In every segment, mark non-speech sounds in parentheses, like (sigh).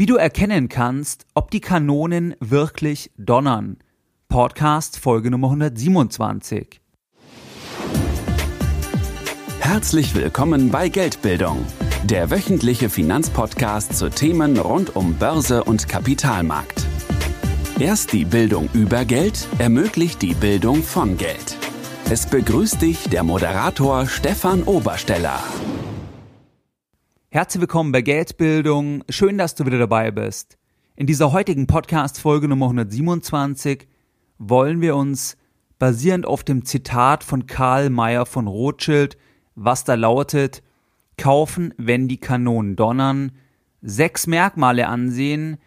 Wie du erkennen kannst, ob die Kanonen wirklich donnern. Podcast Folge Nummer 127. Herzlich willkommen bei Geldbildung, der wöchentliche Finanzpodcast zu Themen rund um Börse und Kapitalmarkt. Erst die Bildung über Geld ermöglicht die Bildung von Geld. Es begrüßt dich der Moderator Stefan Obersteller. Herzlich willkommen bei Geldbildung. Schön, dass du wieder dabei bist. In dieser heutigen Podcast-Folge Nummer 127 wollen wir uns basierend auf dem Zitat von Karl Mayer von Rothschild, was da lautet, kaufen, wenn die Kanonen donnern, sechs Merkmale ansehen,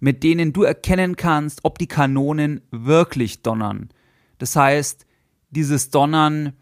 mit denen du erkennen kannst, ob die Kanonen wirklich donnern. Das heißt, dieses Donnern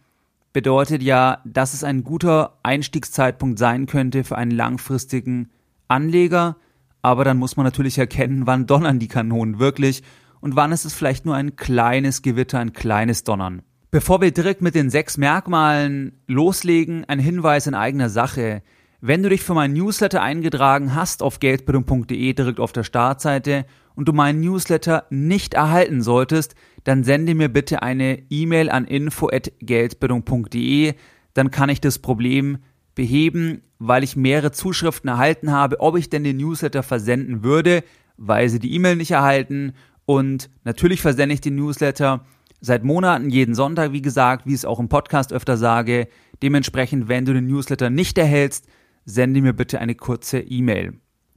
bedeutet ja, dass es ein guter Einstiegszeitpunkt sein könnte für einen langfristigen Anleger, aber dann muss man natürlich erkennen, (laughs) wann donnern die Kanonen wirklich und wann ist es vielleicht nur ein kleines Gewitter, ein kleines Donnern. Bevor wir direkt mit den sechs Merkmalen loslegen, ein Hinweis in eigener Sache. Wenn du dich für meinen Newsletter eingetragen hast auf geldbildung.de direkt auf der Startseite und du meinen Newsletter nicht erhalten solltest, dann sende mir bitte eine E-Mail an info@geldbildung.de, dann kann ich das Problem beheben, weil ich mehrere Zuschriften erhalten habe, ob ich denn den Newsletter versenden würde, weil sie die E-Mail nicht erhalten und natürlich versende ich den Newsletter seit Monaten jeden Sonntag, wie gesagt, wie ich es auch im Podcast öfter sage. Dementsprechend, wenn du den Newsletter nicht erhältst, sende mir bitte eine kurze E-Mail.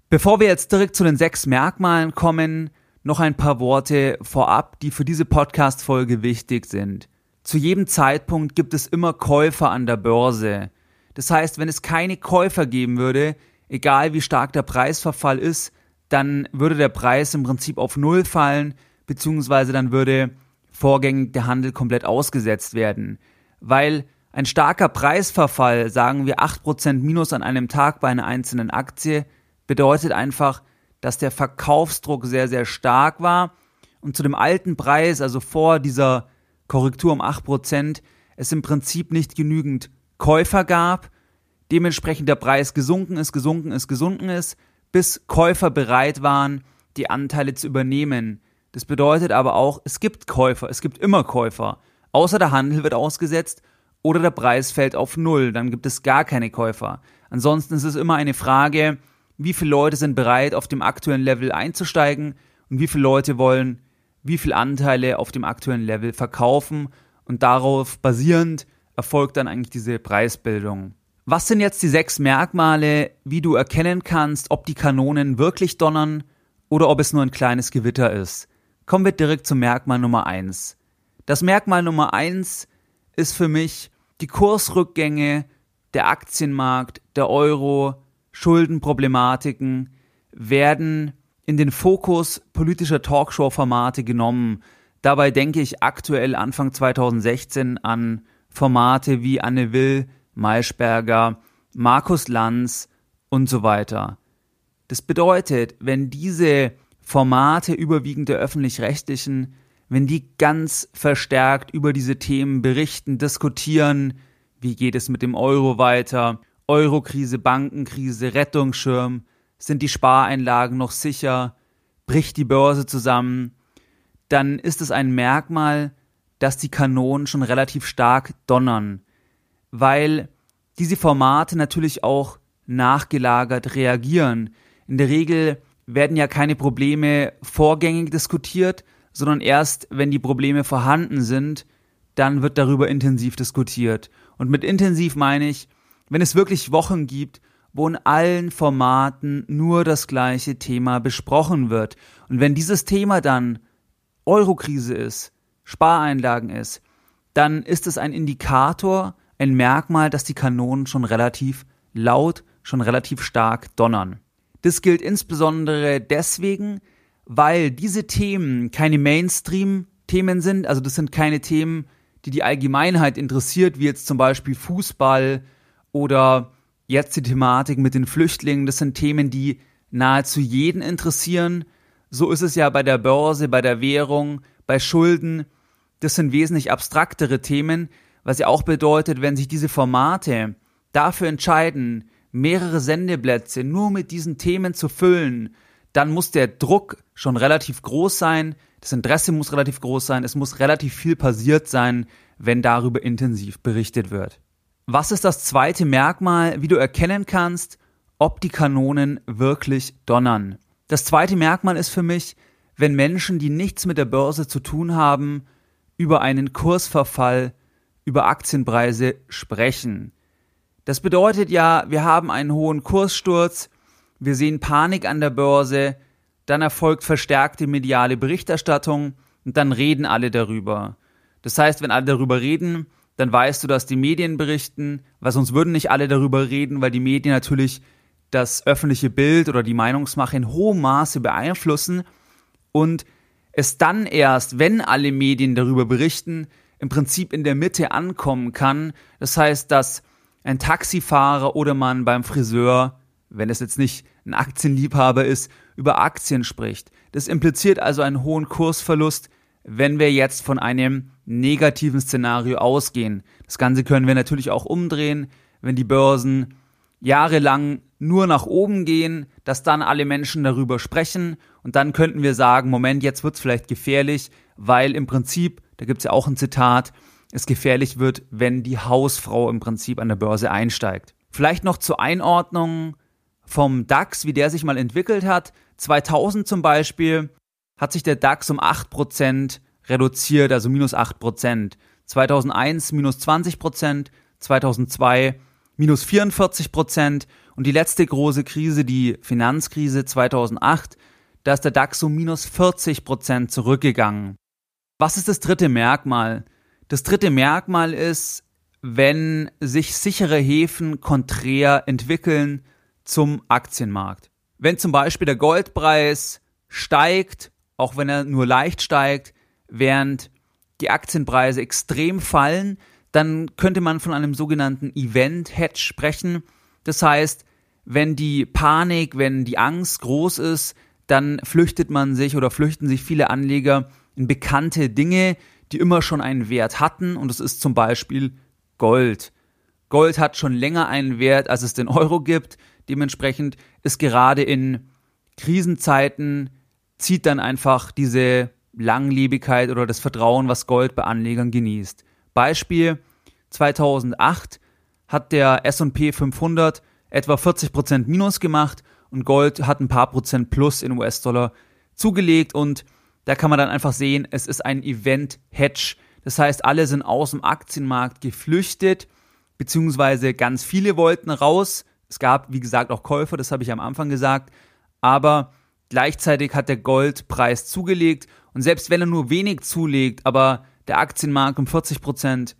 Bevor wir jetzt direkt zu den sechs Merkmalen kommen, noch ein paar Worte vorab, die für diese Podcast-Folge wichtig sind. Zu jedem Zeitpunkt gibt es immer Käufer an der Börse. Das heißt, wenn es keine Käufer geben würde, egal wie stark der Preisverfall ist, dann würde der Preis im Prinzip auf Null fallen, beziehungsweise dann würde vorgängig der Handel komplett ausgesetzt werden. Weil ein starker Preisverfall, sagen wir 8% Minus an einem Tag bei einer einzelnen Aktie, bedeutet einfach, dass der Verkaufsdruck sehr, sehr stark war und zu dem alten Preis, also vor dieser Korrektur um 8%, es im Prinzip nicht genügend Käufer gab, dementsprechend der Preis gesunken ist, gesunken ist, gesunken ist, bis Käufer bereit waren, die Anteile zu übernehmen. Das bedeutet aber auch, es gibt Käufer, es gibt immer Käufer. Außer der Handel wird ausgesetzt oder der Preis fällt auf Null, dann gibt es gar keine Käufer. Ansonsten ist es immer eine Frage, wie viele Leute sind bereit, auf dem aktuellen Level einzusteigen und wie viele Leute wollen wie viele Anteile auf dem aktuellen Level verkaufen und darauf basierend erfolgt dann eigentlich diese Preisbildung. Was sind jetzt die sechs Merkmale, wie du erkennen kannst, ob die Kanonen wirklich donnern oder ob es nur ein kleines Gewitter ist? Kommen wir direkt zum Merkmal Nummer eins. Das Merkmal Nummer eins ist für mich die Kursrückgänge, der Aktienmarkt, der Euro, Schuldenproblematiken werden in den Fokus politischer Talkshow-Formate genommen. Dabei denke ich aktuell Anfang 2016 an Formate wie Anne Will, Maischberger, Markus Lanz und so weiter. Das bedeutet, wenn diese Formate überwiegend der öffentlich-rechtlichen, wenn die ganz verstärkt über diese Themen berichten, diskutieren, wie geht es mit dem Euro weiter Eurokrise, Bankenkrise, Rettungsschirm, sind die Spareinlagen noch sicher, bricht die Börse zusammen, dann ist es ein Merkmal, dass die Kanonen schon relativ stark donnern, weil diese Formate natürlich auch nachgelagert reagieren. In der Regel werden ja keine Probleme vorgängig diskutiert, sondern erst wenn die Probleme vorhanden sind, dann wird darüber intensiv diskutiert. Und mit intensiv meine ich, wenn es wirklich Wochen gibt, wo in allen Formaten nur das gleiche Thema besprochen wird. Und wenn dieses Thema dann Eurokrise ist, Spareinlagen ist, dann ist es ein Indikator, ein Merkmal, dass die Kanonen schon relativ laut, schon relativ stark donnern. Das gilt insbesondere deswegen, weil diese Themen keine Mainstream-Themen sind, also das sind keine Themen, die die Allgemeinheit interessiert, wie jetzt zum Beispiel Fußball, oder jetzt die Thematik mit den Flüchtlingen, das sind Themen, die nahezu jeden interessieren. So ist es ja bei der Börse, bei der Währung, bei Schulden. Das sind wesentlich abstraktere Themen, was ja auch bedeutet, wenn sich diese Formate dafür entscheiden, mehrere Sendeplätze nur mit diesen Themen zu füllen, dann muss der Druck schon relativ groß sein, das Interesse muss relativ groß sein, es muss relativ viel passiert sein, wenn darüber intensiv berichtet wird. Was ist das zweite Merkmal, wie du erkennen kannst, ob die Kanonen wirklich donnern? Das zweite Merkmal ist für mich, wenn Menschen, die nichts mit der Börse zu tun haben, über einen Kursverfall, über Aktienpreise sprechen. Das bedeutet ja, wir haben einen hohen Kurssturz, wir sehen Panik an der Börse, dann erfolgt verstärkte mediale Berichterstattung und dann reden alle darüber. Das heißt, wenn alle darüber reden, dann weißt du, dass die Medien berichten, weil sonst würden nicht alle darüber reden, weil die Medien natürlich das öffentliche Bild oder die Meinungsmache in hohem Maße beeinflussen und es dann erst, wenn alle Medien darüber berichten, im Prinzip in der Mitte ankommen kann. Das heißt, dass ein Taxifahrer oder man beim Friseur, wenn es jetzt nicht ein Aktienliebhaber ist, über Aktien spricht. Das impliziert also einen hohen Kursverlust, wenn wir jetzt von einem negativen Szenario ausgehen. Das Ganze können wir natürlich auch umdrehen, wenn die Börsen jahrelang nur nach oben gehen, dass dann alle Menschen darüber sprechen und dann könnten wir sagen, Moment, jetzt wird's vielleicht gefährlich, weil im Prinzip, da gibt's ja auch ein Zitat, es gefährlich wird, wenn die Hausfrau im Prinzip an der Börse einsteigt. Vielleicht noch zur Einordnung vom DAX, wie der sich mal entwickelt hat. 2000 zum Beispiel hat sich der DAX um 8% reduziert, also minus 8%. 2001 minus 20%, 2002 minus 44% und die letzte große Krise, die Finanzkrise 2008, da ist der DAX um minus 40% zurückgegangen. Was ist das dritte Merkmal? Das dritte Merkmal ist, wenn sich sichere Häfen konträr entwickeln zum Aktienmarkt. Wenn zum Beispiel der Goldpreis steigt, auch wenn er nur leicht steigt, während die Aktienpreise extrem fallen, dann könnte man von einem sogenannten Event Hedge sprechen. Das heißt, wenn die Panik, wenn die Angst groß ist, dann flüchtet man sich oder flüchten sich viele Anleger in bekannte Dinge, die immer schon einen Wert hatten und es ist zum Beispiel Gold. Gold hat schon länger einen Wert, als es den Euro gibt. Dementsprechend ist gerade in Krisenzeiten zieht dann einfach diese Langlebigkeit oder das Vertrauen, was Gold bei Anlegern genießt. Beispiel 2008 hat der S&P 500 etwa 40% Minus gemacht und Gold hat ein paar Prozent Plus in US-Dollar zugelegt und da kann man dann einfach sehen, es ist ein Event-Hedge. Das heißt, alle sind aus dem Aktienmarkt geflüchtet, beziehungsweise ganz viele wollten raus. Es gab, wie gesagt, auch Käufer, das habe ich am Anfang gesagt, aber gleichzeitig hat der Goldpreis zugelegt und selbst wenn er nur wenig zulegt, aber der Aktienmarkt um 40 Prozent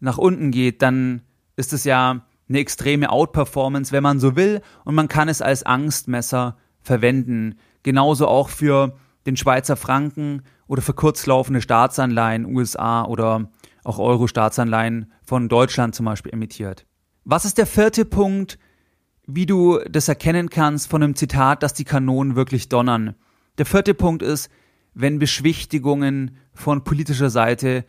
nach unten geht, dann ist es ja eine extreme Outperformance, wenn man so will, und man kann es als Angstmesser verwenden. Genauso auch für den Schweizer Franken oder für kurzlaufende Staatsanleihen USA oder auch Euro-Staatsanleihen von Deutschland zum Beispiel emittiert. Was ist der vierte Punkt, wie du das erkennen kannst von einem Zitat, dass die Kanonen wirklich donnern? Der vierte Punkt ist, wenn Beschwichtigungen von politischer Seite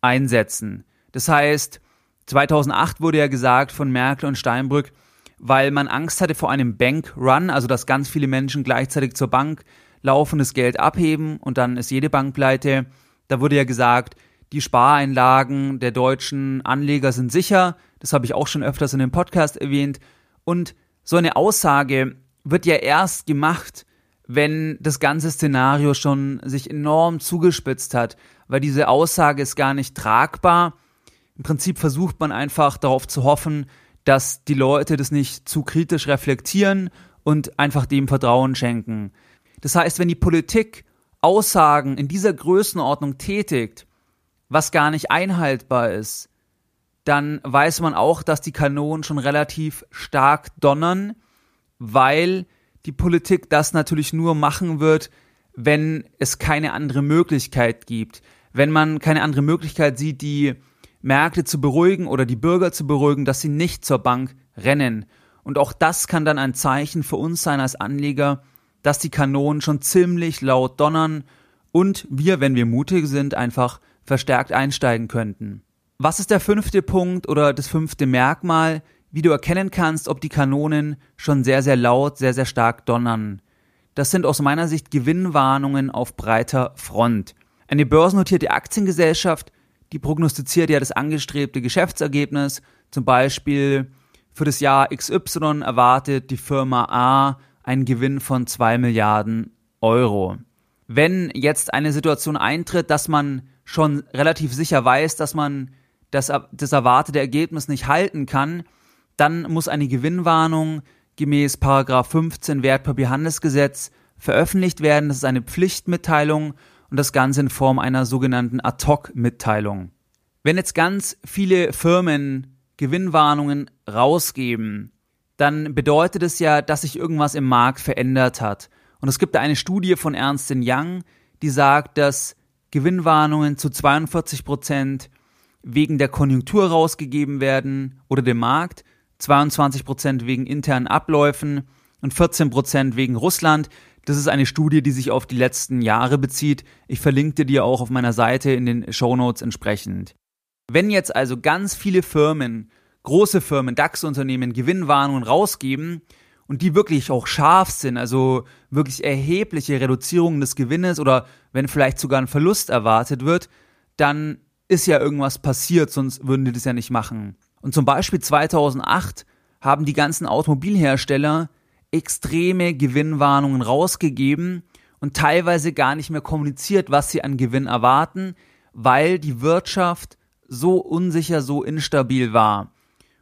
einsetzen. Das heißt, 2008 wurde ja gesagt von Merkel und Steinbrück, weil man Angst hatte vor einem Bankrun, also dass ganz viele Menschen gleichzeitig zur Bank laufendes Geld abheben und dann ist jede Bank pleite. Da wurde ja gesagt, die Spareinlagen der deutschen Anleger sind sicher. Das habe ich auch schon öfters in dem Podcast erwähnt. Und so eine Aussage wird ja erst gemacht, wenn das ganze Szenario schon sich enorm zugespitzt hat, weil diese Aussage ist gar nicht tragbar. Im Prinzip versucht man einfach darauf zu hoffen, dass die Leute das nicht zu kritisch reflektieren und einfach dem Vertrauen schenken. Das heißt, wenn die Politik Aussagen in dieser Größenordnung tätigt, was gar nicht einhaltbar ist, dann weiß man auch, dass die Kanonen schon relativ stark donnern, weil die Politik das natürlich nur machen wird, wenn es keine andere Möglichkeit gibt. Wenn man keine andere Möglichkeit sieht, die Märkte zu beruhigen oder die Bürger zu beruhigen, dass sie nicht zur Bank rennen. Und auch das kann dann ein Zeichen für uns sein als Anleger, dass die Kanonen schon ziemlich laut donnern und wir, wenn wir mutig sind, einfach verstärkt einsteigen könnten. Was ist der fünfte Punkt oder das fünfte Merkmal? wie du erkennen kannst, ob die Kanonen schon sehr, sehr laut, sehr, sehr stark donnern. das sind aus meiner Sicht Gewinnwarnungen auf breiter Front. Eine börsennotierte Aktiengesellschaft, die prognostiziert ja das angestrebte Geschäftsergebnis, zum Beispiel für das Jahr XY erwartet die Firma A einen Gewinn von 2 Milliarden Euro. Wenn jetzt eine Situation eintritt, dass man schon relativ sicher weiß, dass man das, das erwartete Ergebnis nicht halten kann, dann muss eine Gewinnwarnung gemäß 15 Wertpapierhandelsgesetz veröffentlicht werden. Das ist eine Pflichtmitteilung und das Ganze in Form einer sogenannten Ad-Hoc-Mitteilung. Wenn jetzt ganz viele Firmen Gewinnwarnungen rausgeben, dann bedeutet es ja, dass sich irgendwas im Markt verändert hat. Und es gibt da eine Studie von Ernst Young, die sagt, dass Gewinnwarnungen zu 42 Prozent wegen der Konjunktur rausgegeben werden oder dem Markt, 22 Prozent wegen internen Abläufen und 14 Prozent wegen Russland. Das ist eine Studie, die sich auf die letzten Jahre bezieht. Ich verlinke dir auch auf meiner Seite in den Show Notes entsprechend. Wenn jetzt also ganz viele Firmen, große Firmen, DAX-Unternehmen Gewinnwarnungen rausgeben und die wirklich auch scharf sind, also wirklich erhebliche Reduzierungen des Gewinnes oder wenn vielleicht sogar ein Verlust erwartet wird, dann ist ja irgendwas passiert, sonst würden die das ja nicht machen. Und zum Beispiel 2008 haben die ganzen Automobilhersteller extreme Gewinnwarnungen rausgegeben und teilweise gar nicht mehr kommuniziert, was sie an Gewinn erwarten, weil die Wirtschaft so unsicher, so instabil war.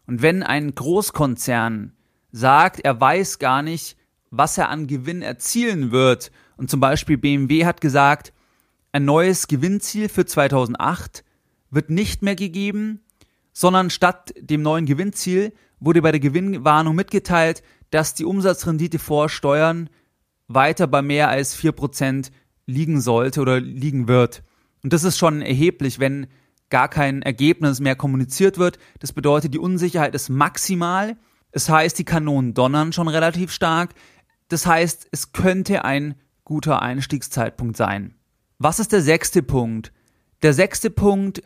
Und wenn ein Großkonzern sagt, er weiß gar nicht, was er an Gewinn erzielen wird, und zum Beispiel BMW hat gesagt, ein neues Gewinnziel für 2008 wird nicht mehr gegeben, sondern statt dem neuen Gewinnziel wurde bei der Gewinnwarnung mitgeteilt, dass die Umsatzrendite vor Steuern weiter bei mehr als 4% liegen sollte oder liegen wird. Und das ist schon erheblich, wenn gar kein Ergebnis mehr kommuniziert wird. Das bedeutet, die Unsicherheit ist maximal. Es heißt, die Kanonen donnern schon relativ stark. Das heißt, es könnte ein guter Einstiegszeitpunkt sein. Was ist der sechste Punkt? Der sechste Punkt,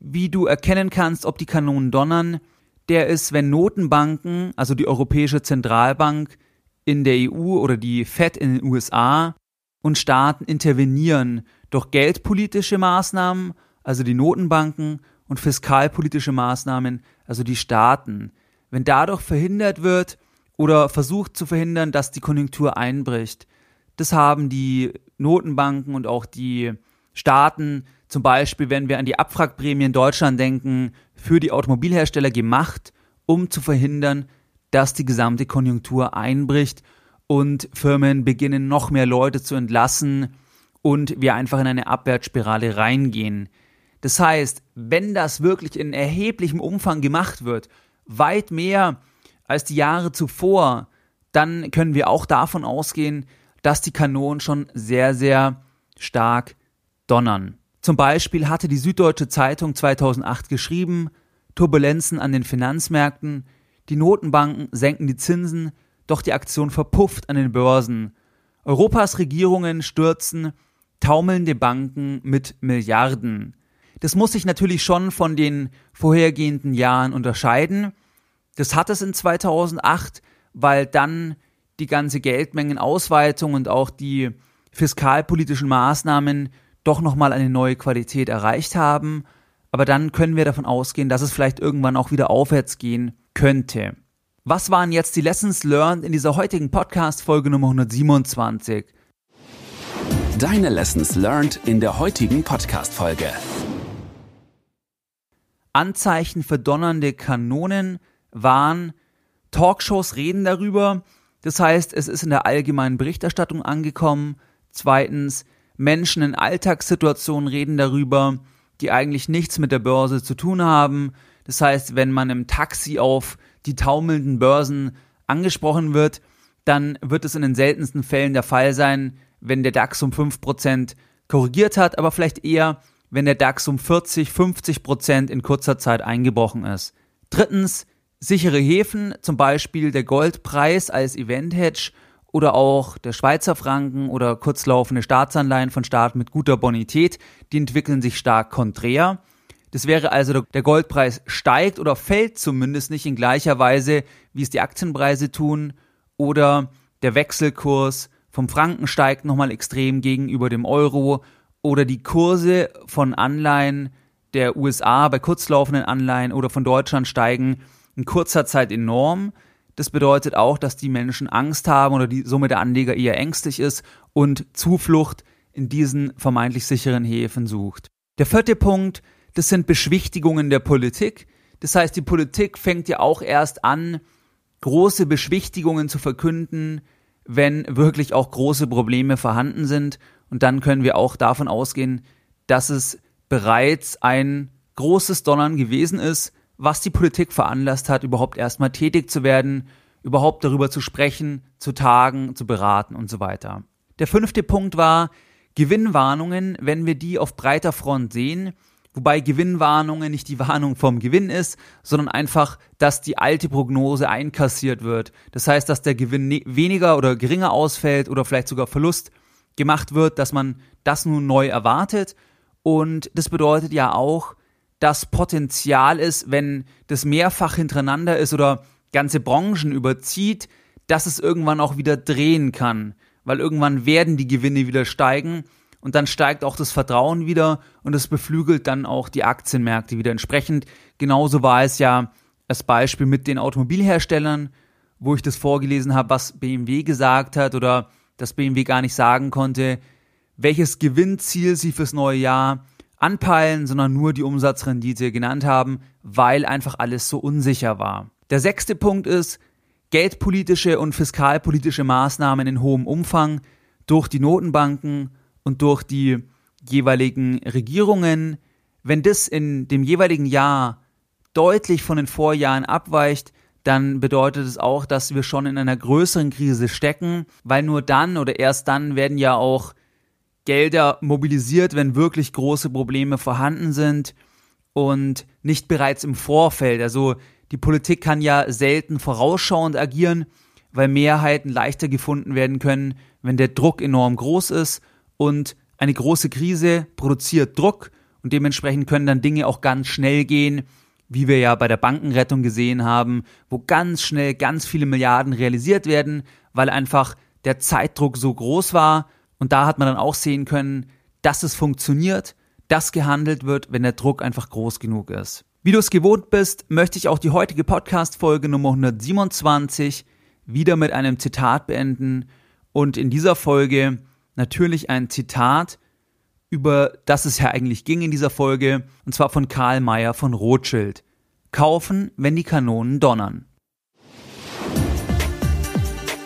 wie du erkennen kannst, ob die Kanonen donnern, der ist, wenn Notenbanken, also die Europäische Zentralbank in der EU oder die Fed in den USA und Staaten intervenieren durch geldpolitische Maßnahmen, also die Notenbanken, und fiskalpolitische Maßnahmen, also die Staaten. Wenn dadurch verhindert wird oder versucht zu verhindern, dass die Konjunktur einbricht, das haben die Notenbanken und auch die Staaten, zum Beispiel wenn wir an die Abwrackprämie in Deutschland denken, für die Automobilhersteller gemacht, um zu verhindern, dass die gesamte Konjunktur einbricht und Firmen beginnen noch mehr Leute zu entlassen und wir einfach in eine Abwärtsspirale reingehen. Das heißt, wenn das wirklich in erheblichem Umfang gemacht wird, weit mehr als die Jahre zuvor, dann können wir auch davon ausgehen, dass die Kanonen schon sehr, sehr stark donnern. Zum Beispiel hatte die Süddeutsche Zeitung 2008 geschrieben, Turbulenzen an den Finanzmärkten, die Notenbanken senken die Zinsen, doch die Aktion verpufft an den Börsen. Europas Regierungen stürzen taumelnde Banken mit Milliarden. Das muss sich natürlich schon von den vorhergehenden Jahren unterscheiden. Das hat es in 2008, weil dann die ganze Geldmengenausweitung und auch die fiskalpolitischen Maßnahmen doch nochmal eine neue Qualität erreicht haben. Aber dann können wir davon ausgehen, dass es vielleicht irgendwann auch wieder aufwärts gehen könnte. Was waren jetzt die Lessons learned in dieser heutigen Podcast-Folge Nummer 127? Deine Lessons learned in der heutigen Podcast-Folge. Anzeichen für donnernde Kanonen waren Talkshows reden darüber. Das heißt, es ist in der allgemeinen Berichterstattung angekommen. Zweitens, Menschen in Alltagssituationen reden darüber, die eigentlich nichts mit der Börse zu tun haben. Das heißt, wenn man im Taxi auf die taumelnden Börsen angesprochen wird, dann wird es in den seltensten Fällen der Fall sein, wenn der DAX um 5% korrigiert hat, aber vielleicht eher, wenn der DAX um 40, 50% in kurzer Zeit eingebrochen ist. Drittens, sichere Häfen, zum Beispiel der Goldpreis als Event-Hedge oder auch der Schweizer Franken oder kurzlaufende Staatsanleihen von Staaten mit guter Bonität, die entwickeln sich stark konträr. Das wäre also, der Goldpreis steigt oder fällt zumindest nicht in gleicher Weise, wie es die Aktienpreise tun, oder der Wechselkurs vom Franken steigt nochmal extrem gegenüber dem Euro oder die Kurse von Anleihen der USA bei kurzlaufenden Anleihen oder von Deutschland steigen in kurzer Zeit enorm. Das bedeutet auch, dass die Menschen Angst haben oder die Summe der Anleger eher ängstlich ist und Zuflucht in diesen vermeintlich sicheren Häfen sucht. Der vierte Punkt, das sind Beschwichtigungen der Politik. Das heißt, die Politik fängt ja auch erst an, große Beschwichtigungen zu verkünden, wenn wirklich auch große Probleme vorhanden sind. Und dann können wir auch davon ausgehen, dass es bereits ein großes Donnern gewesen ist, was die Politik veranlasst hat, überhaupt erstmal tätig zu werden, überhaupt darüber zu sprechen, zu tagen, zu beraten und so weiter. Der fünfte Punkt war Gewinnwarnungen, wenn wir die auf breiter Front sehen, wobei Gewinnwarnungen nicht die Warnung vom Gewinn ist, sondern einfach, dass die alte Prognose einkassiert wird. Das heißt, dass der Gewinn ne-, weniger oder geringer ausfällt oder vielleicht sogar Verlust gemacht wird, dass man das nun neu erwartet. Und das bedeutet ja auch, das Potenzial ist, wenn das mehrfach hintereinander ist oder ganze Branchen überzieht, dass es irgendwann auch wieder drehen kann, weil irgendwann werden die Gewinne wieder steigen und dann steigt auch das Vertrauen wieder und es beflügelt dann auch die Aktienmärkte wieder entsprechend. Genauso war es ja das Beispiel mit den Automobilherstellern, wo ich das vorgelesen habe, was BMW gesagt hat oder dass BMW gar nicht sagen konnte, welches Gewinnziel sie fürs neue Jahr anpeilen, sondern nur die Umsatzrendite genannt haben, weil einfach alles so unsicher war. Der sechste Punkt ist, geldpolitische und fiskalpolitische Maßnahmen in hohem Umfang durch die Notenbanken und durch die jeweiligen Regierungen. Wenn das in dem jeweiligen Jahr deutlich von den Vorjahren abweicht, dann bedeutet es auch, dass wir schon in einer größeren Krise stecken, weil nur dann oder erst dann werden ja auch Gelder mobilisiert, wenn wirklich große Probleme vorhanden sind und nicht bereits im Vorfeld. Also die Politik kann ja selten vorausschauend agieren, weil Mehrheiten leichter gefunden werden können, wenn der Druck enorm groß ist und eine große Krise produziert Druck und dementsprechend können dann Dinge auch ganz schnell gehen, wie wir ja bei der Bankenrettung gesehen haben, wo ganz schnell ganz viele Milliarden realisiert werden, weil einfach der Zeitdruck so groß war und da hat man dann auch sehen können, dass es funktioniert, dass gehandelt wird, wenn der Druck einfach groß genug ist. Wie du es gewohnt bist, möchte ich auch die heutige Podcast-Folge Nummer 127 wieder mit einem Zitat beenden und in dieser Folge natürlich ein Zitat, über das es ja eigentlich ging in dieser Folge, und zwar von Karl Mayer von Rothschild. Kaufen, wenn die Kanonen donnern.